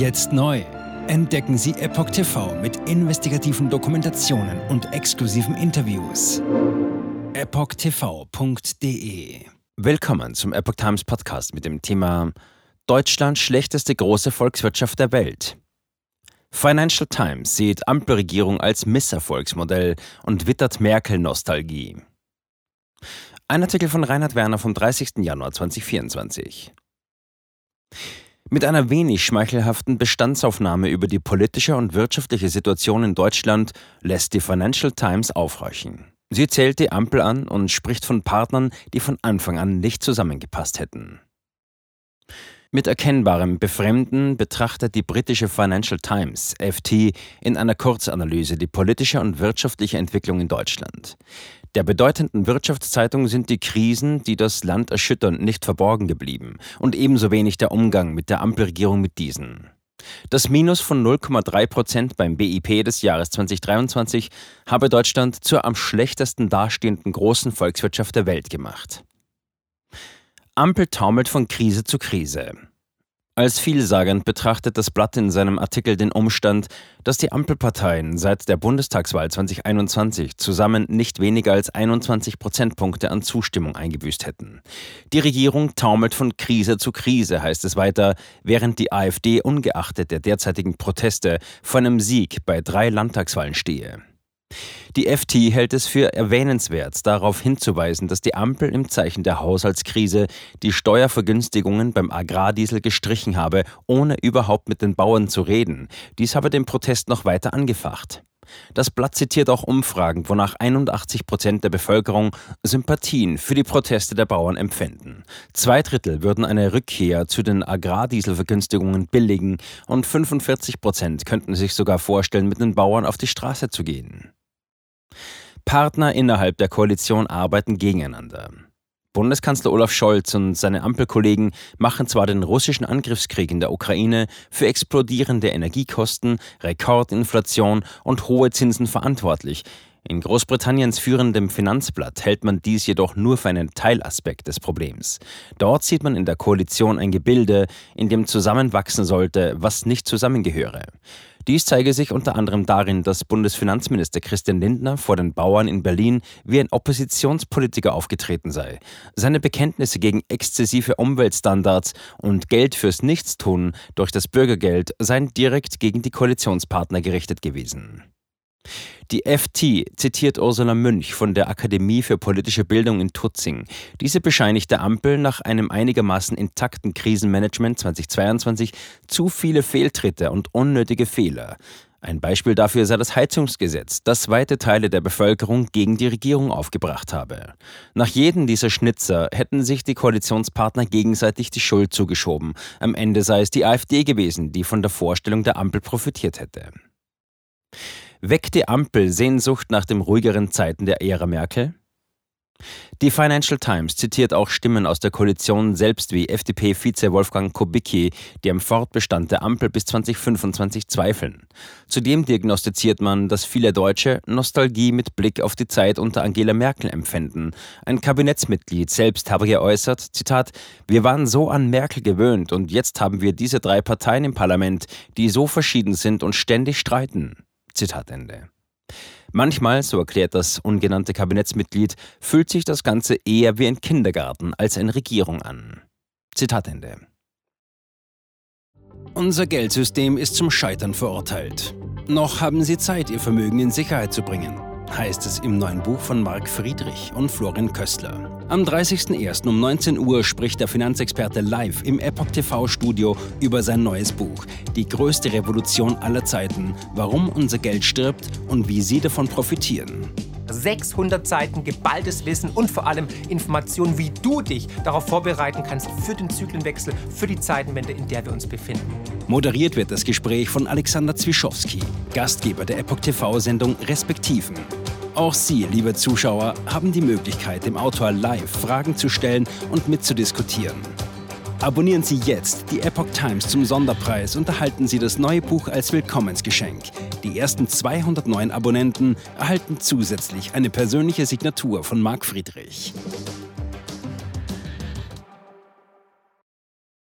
Jetzt neu. Entdecken Sie Epoch TV mit investigativen Dokumentationen und exklusiven Interviews. EpochTV.de Willkommen zum Epoch Times Podcast mit dem Thema Deutschland schlechteste große Volkswirtschaft der Welt. Financial Times sieht Ampelregierung als Misserfolgsmodell und wittert Merkel-Nostalgie. Ein Artikel von Reinhard Werner vom 30. Januar 2024. Mit einer wenig schmeichelhaften Bestandsaufnahme über die politische und wirtschaftliche Situation in Deutschland lässt die Financial Times aufhorchen. Sie zählt die Ampel an und spricht von Partnern, die von Anfang an nicht zusammengepasst hätten. Mit erkennbarem Befremden betrachtet die britische Financial Times, FT, in einer Kurzanalyse die politische und wirtschaftliche Entwicklung in Deutschland. Der bedeutenden Wirtschaftszeitung sind die Krisen, die das Land erschüttern, nicht verborgen geblieben und ebenso wenig der Umgang mit der Ampelregierung mit diesen. Das Minus von 0,3 Prozent beim BIP des Jahres 2023 habe Deutschland zur am schlechtesten dastehenden großen Volkswirtschaft der Welt gemacht. Ampel taumelt von Krise zu Krise. Als vielsagend betrachtet das Blatt in seinem Artikel den Umstand, dass die Ampelparteien seit der Bundestagswahl 2021 zusammen nicht weniger als 21 Prozentpunkte an Zustimmung eingebüßt hätten. Die Regierung taumelt von Krise zu Krise, heißt es weiter, während die AfD ungeachtet der derzeitigen Proteste vor einem Sieg bei drei Landtagswahlen stehe. Die FT hält es für erwähnenswert, darauf hinzuweisen, dass die Ampel im Zeichen der Haushaltskrise die Steuervergünstigungen beim Agrardiesel gestrichen habe, ohne überhaupt mit den Bauern zu reden. Dies habe den Protest noch weiter angefacht. Das Blatt zitiert auch Umfragen, wonach 81 Prozent der Bevölkerung Sympathien für die Proteste der Bauern empfinden. Zwei Drittel würden eine Rückkehr zu den Agrardieselvergünstigungen billigen und 45 Prozent könnten sich sogar vorstellen, mit den Bauern auf die Straße zu gehen. Partner innerhalb der Koalition arbeiten gegeneinander. Bundeskanzler Olaf Scholz und seine Ampelkollegen machen zwar den russischen Angriffskrieg in der Ukraine für explodierende Energiekosten, Rekordinflation und hohe Zinsen verantwortlich. In Großbritanniens führendem Finanzblatt hält man dies jedoch nur für einen Teilaspekt des Problems. Dort sieht man in der Koalition ein Gebilde, in dem zusammenwachsen sollte, was nicht zusammengehöre. Dies zeige sich unter anderem darin, dass Bundesfinanzminister Christian Lindner vor den Bauern in Berlin wie ein Oppositionspolitiker aufgetreten sei. Seine Bekenntnisse gegen exzessive Umweltstandards und Geld fürs Nichtstun durch das Bürgergeld seien direkt gegen die Koalitionspartner gerichtet gewesen. Die FT zitiert Ursula Münch von der Akademie für politische Bildung in Tutzing. Diese bescheinigt der Ampel nach einem einigermaßen intakten Krisenmanagement 2022 zu viele Fehltritte und unnötige Fehler. Ein Beispiel dafür sei das Heizungsgesetz, das weite Teile der Bevölkerung gegen die Regierung aufgebracht habe. Nach jedem dieser Schnitzer hätten sich die Koalitionspartner gegenseitig die Schuld zugeschoben. Am Ende sei es die AfD gewesen, die von der Vorstellung der Ampel profitiert hätte. Weckt die Ampel Sehnsucht nach den ruhigeren Zeiten der Ära Merkel? Die Financial Times zitiert auch Stimmen aus der Koalition selbst wie FDP-Vize Wolfgang Kubicki, die am Fortbestand der Ampel bis 2025 zweifeln. Zudem diagnostiziert man, dass viele Deutsche Nostalgie mit Blick auf die Zeit unter Angela Merkel empfinden. Ein Kabinettsmitglied selbst habe geäußert, Zitat, wir waren so an Merkel gewöhnt und jetzt haben wir diese drei Parteien im Parlament, die so verschieden sind und ständig streiten. Zitat Ende. Manchmal, so erklärt das ungenannte Kabinettsmitglied, fühlt sich das Ganze eher wie ein Kindergarten als eine Regierung an. Zitat Ende. Unser Geldsystem ist zum Scheitern verurteilt. Noch haben Sie Zeit, Ihr Vermögen in Sicherheit zu bringen heißt es im neuen Buch von Marc Friedrich und Florian Köstler. Am 30.01. um 19 Uhr spricht der Finanzexperte live im Epoch TV Studio über sein neues Buch Die größte Revolution aller Zeiten, warum unser Geld stirbt und wie Sie davon profitieren. 600 Seiten geballtes Wissen und vor allem Informationen, wie du dich darauf vorbereiten kannst für den Zyklenwechsel, für die Zeitenwende, in der wir uns befinden. Moderiert wird das Gespräch von Alexander Zwischowski, Gastgeber der Epoch TV-Sendung Respektiven. Auch Sie, liebe Zuschauer, haben die Möglichkeit, dem Autor live Fragen zu stellen und mitzudiskutieren. Abonnieren Sie jetzt die Epoch Times zum Sonderpreis und erhalten Sie das neue Buch als Willkommensgeschenk. Die ersten 209 Abonnenten erhalten zusätzlich eine persönliche Signatur von Marc Friedrich.